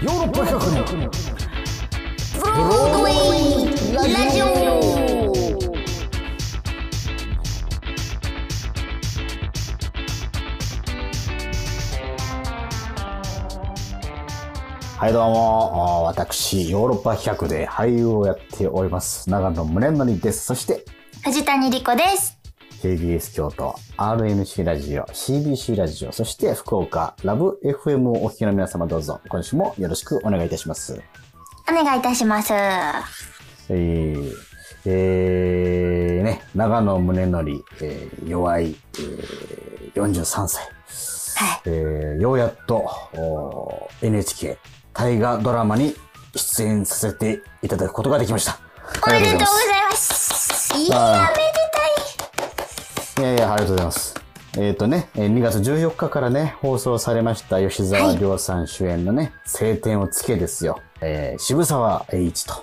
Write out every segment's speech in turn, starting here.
ヨーロッパ企画のブロードウェイラジオはいどうも私ヨーロッパ企画で俳優をやっております長野宗則です。そして藤谷莉子です。KBS 京都 RNC ラジオ CBC ラジオそして福岡ラブ FM をお聞きの皆様どうぞ。今週もよろしくお願いいたします。お願いいたします。えー、えー、ね、長野宗則、えー、弱い、えー、43歳。はい。えー、ようやっと、NHK 大河ドラマに出演させていただくことができました。おめでとうございまます。いやめす。いやいや、ありがとうございます。えっ、とね、えー2月14日からね、放送されました吉沢亮さん主演のね、晴天をつけですよ。えー、渋沢栄一と、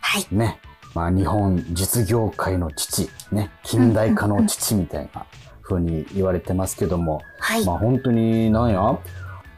はい。ね、まあ日本実業界の父、ね、近代化の父みたいな風に言われてますけども、はい。まあ本当になんや、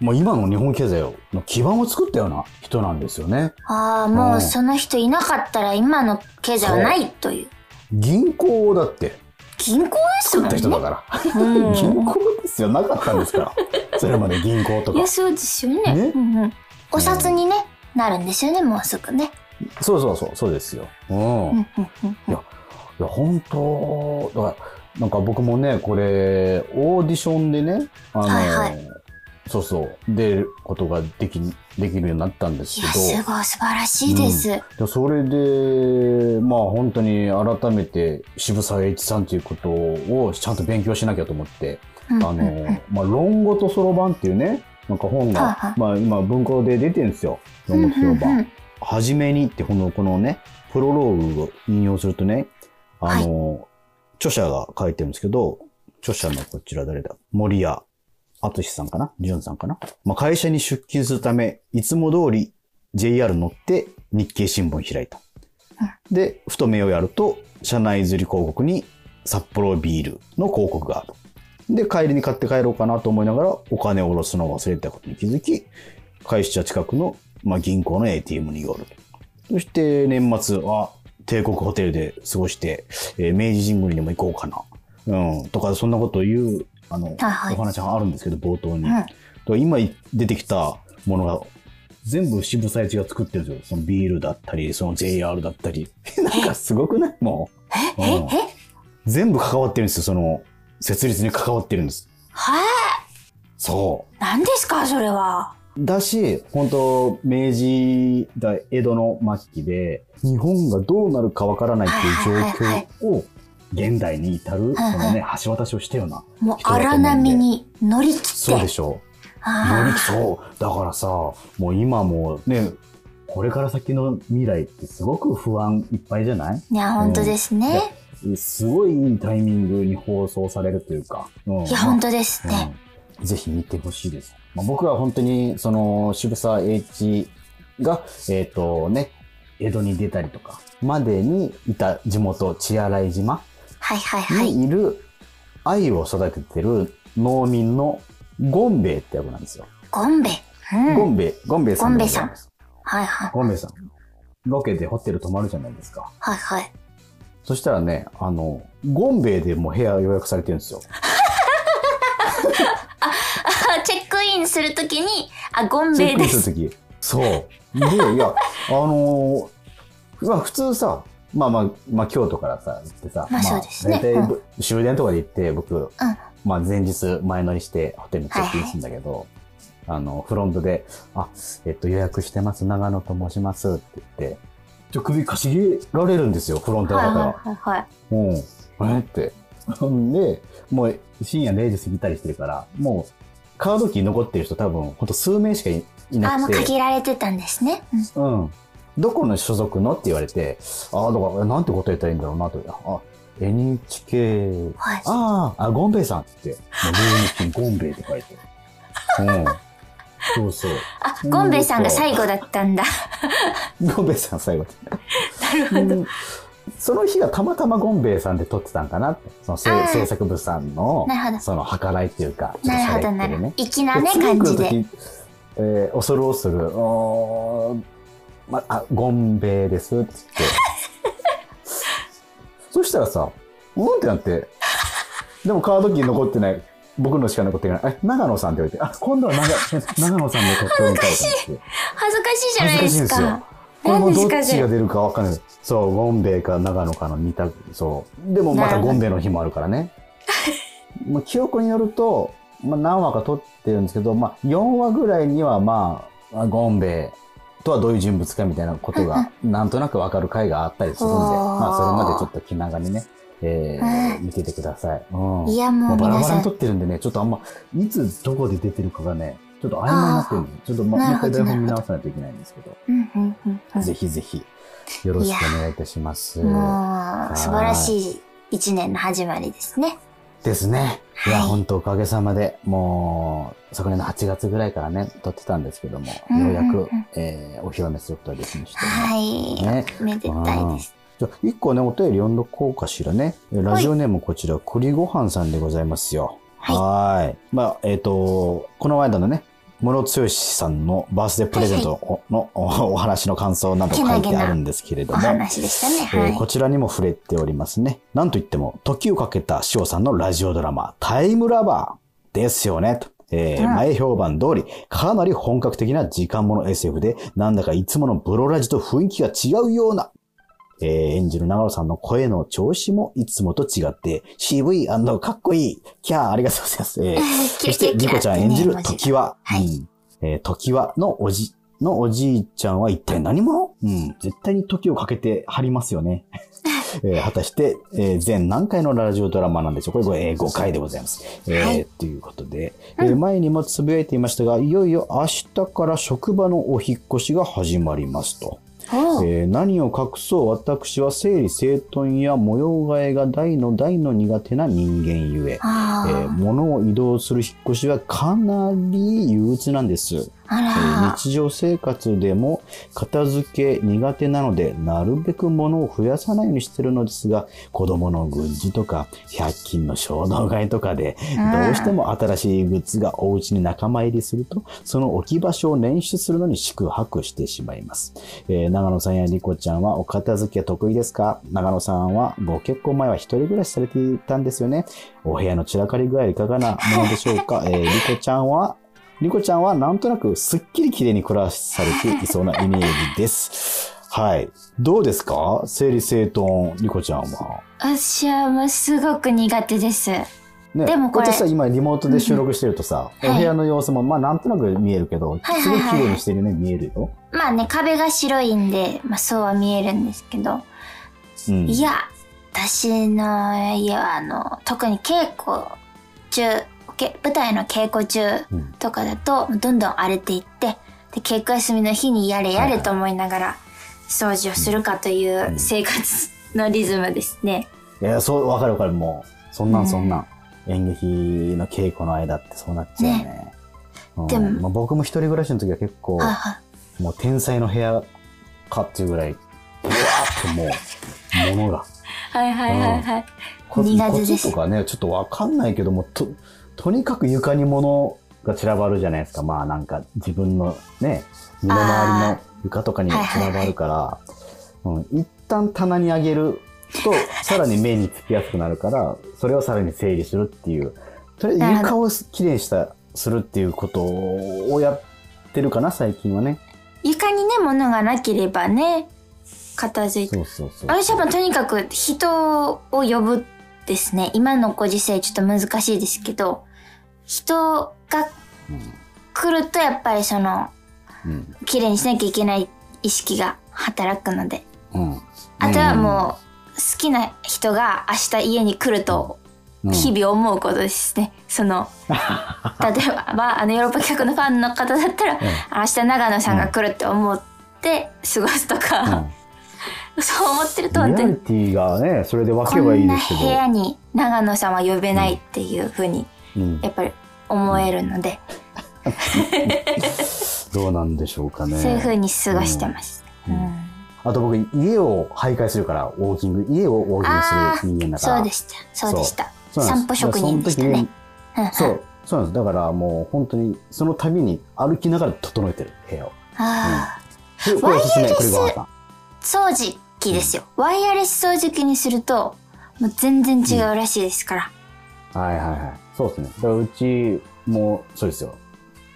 まあ今の日本経済の基盤を作ったような人なんですよね。ああもうん。うその人いなかったら今の経済はないという。銀行だって銀行ですもん？ね作った人だから。うん銀行ですよ。なかったんですから。それまで銀行とかいや。そうですよねねうんうん、お札にね、なるんですよねもうすぐねそうそうそう、そうですよ。うん。うんうんうんいや、いや、本当だから、なんか僕もね、これ、オーディションでね、あの、はいはいそうそう、出ることができ、できるようになったんですいやけど、すごい素晴らしいです、でそれで、まあ本当に改めて渋沢栄一さんということをちゃんと勉強しなきゃと思って、うん。あの、まあ論語とそろばんっていうね、なんか本はいはい、がまあ今文庫で出てるんですよ。論語とそろばうんうんうん。ん。はじめにってこの、このね、プロローグを引用するとね、あの、著者が書いてるんですけど、著者のこちら誰だ？森谷敦さんかな？淳さんかな？まあ、会社に出勤するため、いつも通り JR 乗って日経新聞開いた。で、ふと目をやると、車内吊り広告に札幌ビールの広告がある。で、帰りに買って帰ろうかなと思いながら、お金を下ろすのを忘れてたことに気づき、会社近くの、まあ、銀行の ATM に寄ると。そして年末は帝国ホテルで過ごして、えー明治神宮にでも行こうかな。うん。とか、そんなことを言う、あの、はいはいお話があるんですけど、冒頭に。うん今出てきたものが、全部渋沢栄一が作ってるんですよ。そのビールだったり、その JR だったり。なんかすごくない？もう。え？えうん全部関わってるんですよ。その、設立に関わってるんです。はいそ何ですか？それはう。だし、本当明治だ、江戸の末期で、日本がどうなるかわからないっていう状況を、現代に至る、そのね、橋渡しをしたような。もう人だと思うんで荒波に乗り切って。そうでしょう。乗りあそう。だからさ、もう今もうね、これから先の未来ってすごく不安いっぱいじゃない？あいや本当ですね、すごいいいタイミングに放送されるというか。うん。いや本当ですね、うん。ぜひ見てほしいです。まあ、僕は本当に、その、渋沢栄一が、えっ、とね、江戸に出たりとか、までにいた地元、血洗島はいはいはい、にいる、愛を育ててる農民のゴンベイって役なんですよ。ゴンベうんゴンベイ、ゴンベイさんでございます。はいはいゴンベイさん。ロケでホテル泊まるじゃないですか。はいはいそしたらね、あの、ゴンベイでもう部屋予約されてるんですよ。あチェックインするときにあゴンチェックインベイですするとき。そう。で、いや、あのーまあ普通さ、まあまあ、まあ京都からさ、行ってさ、まあそうですね大体う終電とかで行って、僕、うんまあ前日前乗りしてホテルにチェックインするんだけど、あの、フロントで、あ、えっと予約してます、長野と申しますって言って、ちょ、首かしげられるんですよ、フロントのはい方が。はいはいはいうん。えって。ほんで、もう深夜0時過ぎたりしてるから、もうカードキー残ってる人多分ほんと数名しかいいあもうなくて。限られてたんですね、うんうん。どこの所属の？って言われて、ああ、だから、なんて答えたらいいんだろうなと。あ、NHK、はいああ、あ、ゴンベイさんって言って、もう上にゴンベイって書いて。うん。そうそう。あゴンベイさんが最後だったんだ ゴンベイさん最後。なるほどうんその日がたまたまゴンベイさんで撮ってたんかな。その制作部さんのその計らいっていうか、なるほど。なるほど粋なね感じで時えー恐る恐る、おーま、あ、ゴンベイです、って言って。そしたらさ、うんってなって、でもカードキー残ってない、僕のしか残ってない。え、長野さんって言われて、あ、今度は長長野さんの格好みたいと思って。恥ずかしいじゃないです恥ずかしいんですよか。。これもどっちが出るかわかんない。そう、ゴンベイか長野かの二択。そう。でもまたゴンベイの日もあるからね。まあ記憶によると、まあ何話か撮ってるんですけど、まあ4話ぐらいにはまあ、あゴンベイとはどういう人物かみたいなことがなんとなくわかる回があったりするんで、まあそれまでちょっと気長にね、えー見ててください。うん。いやもうバラバラに撮ってるんでね、ちょっとあんま、いつどこで出てるかがね、ちょっと曖昧になってるんで、ちょっとまあ、もう一回台本見直さないといけないんですけど。うんうんうんうんぜひぜひ、よろしくお願いいたします。もう、素晴らしい一年の始まりですね。ですね。いや、はい本当おかげさまで、もう、昨年の8月ぐらいからね、撮ってたんですけども、ようやく、えーお披露目することができましたね。はい。ねめでたいです。じゃあ、一個ね、お便り読んどこうかしらね。えラジオネームこちら、栗ごはんさんでございますよ。はいはーい。まあ、えっ、と、この間のね、室剛さんのバースデープレゼントの、おお話の感想など書いてあるんですけれどおも、話でしたね。はい。えーこちらにも触れておりますね。なんといっても、時をかけた塩さんのラジオドラマ、タイムラバーですよね。とえーうん前評判通り、かなり本格的な時間物 SF で、なんだかいつものブロラジと雰囲気が違うような、えー演じる長野さんの声の調子もいつもと違って、渋いかっこいい。キャー、ありがとうございます。えー そして、リコちゃん演じる時は、はいうんえー時はのおじ、のおじいちゃんは一体何者？うん。絶対に時をかけて貼りますよね。えー果たして、えー全何回のラジオドラマなんでしょう？これ、これ、えー5回でございます。えーはいということで、えー前にもつぶやいていましたが、いよいよ明日から職場のお引っ越しが始まりますと。えー何を隠そう私は整理整頓や模様替えが大の大の苦手な人間ゆえ、あえーー物を移動する引っ越しはかなり憂鬱なんです。日常生活でも片付け苦手なので、なるべく物を増やさないようにしてるのですが、子供のグッズとか、100均の衝動買いとかで、うんどうしても新しいグッズがお家に仲間入りすると、その置き場所を捻出するのに宿泊してしまいます。えー長野さんやリコちゃんはお片付け得意ですか？長野さんはご結婚前は一人暮らしされていたんですよね。お部屋の散らかり具合いかがなものでしょうか、えーリコちゃんはリコちゃんはなんとなくすっきり綺麗に暮らされていそうなイメージです。はい。どうですか？整理整頓、リコちゃんは。私はもうすごく苦手です。ね、でもこれうやってさ、今リモートで収録してるとさ、うんうんお部屋の様子もまあなんとなく見えるけど、はいはいすごい綺麗にしてるように見えるよ。まあね、壁が白いんで、まあそうは見えるんですけど、うん。いや、私の家はあの、特に稽古中、け舞台の稽古中うんとかだと、どんどん荒れていって、で、稽古休みの日にやれやれと思いながら、掃除をするかという生活のリズムですね。いや、そう、わかるわかる、もう。そんなうんんそんなん。演劇の稽古の間ってそうなっちゃうよね。うんでもまあ、僕も一人暮らしの時は結構、もう天才の部屋かっていうぐらい、うわーってもう、ものが。はいはいはいはい。こ苦手ですとかね、ちょっとわかんないけども、と、とにかく床に物が散らばるじゃないですか。まあなんか自分のね、身の回りの床とかに散らばるから、うん、一旦棚にあげると、さらに目につきやすくなるから、それをさらに整理するっていう。とりあえず床をきれいにした、するっていうことをやってるかな、最近はね。床にね、物がなければね、片付いて。そうそうそう。私はもうとにかく人を呼ぶですね。今のご時世ちょっと難しいですけど、人が来るとやっぱりその、うん。綺麗にしなきゃいけない意識が働くので。うん。あとはもう、好きな人が明日家に来ると、うん日々思うことですね。その、例えば、まあ、あの、ヨーロッパ企画のファンの方だったら、明日長野さんが来るって思って過ごすとか、そう思ってるとリアリティがね、それで分けこんなばいいですけど。部屋に長野さんは呼べないっていうふうに、うんやっぱり思えるので、どうなんでしょうかね。そういうふうに過ごしてます。うんうんあと僕、家を徘徊するから、ウォーキング、家をウォーキングする人間だから。そうでした。そうでした。散歩職人でしたね。うんうんそう。そうなんです。だからもう本当にその度に歩きながら整えてる部屋を。あでこれおすすめ、ワイヤレス掃除機ですよ。ワイヤレス掃除機にすると、もう全然違うらしいですから。はいはいはい。そうですね。だからうちもそうですよ。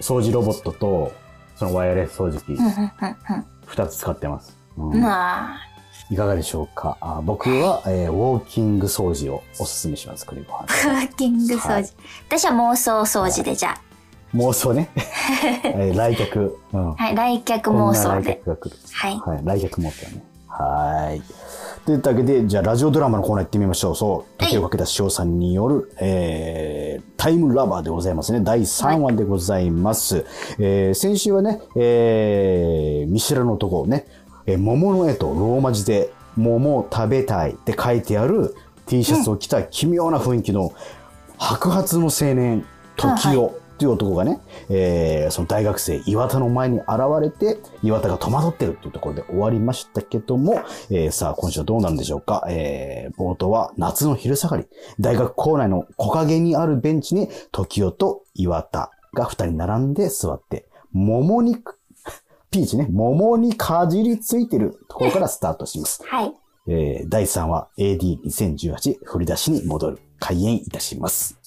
掃除ロボットと、そのワイヤレス掃除機、うんうんうん二つ使ってます。うんうん。まあ、いかがでしょうか？あ僕は、えーウォーキング掃除をおすすめします、栗ご飯。クッキング掃除。はい私は妄想掃除でじゃ妄想ね。えー来客。うん。あ。はい、来客妄こんな来想で。客が来る。はい。はい。来客妄想ね。はい。というわけで、じゃあラジオドラマのコーナー行ってみましょう。そう。時をかけた塩さんによる、えー、タイムラバーでございますね。第3話でございます。えー、先週はね、えー、見知らぬ男をね、えー桃の絵とローマ字で、桃を食べたいって書いてある T シャツを着た奇妙な雰囲気の白髪の青年、時代という男がね、えーその大学生岩田の前に現れて、岩田が戸惑ってるっていうところで終わりましたけども、えーさあ今週はどうなるんでしょうか。えー冒頭は夏の昼下がり、大学校内の木陰にあるベンチに時代と岩田が二人並んで座って、桃に、ピーチね、桃にかじりついてるところからスタートします。はい。えー第3話 AD2018 振り出しに戻る。開演いたします。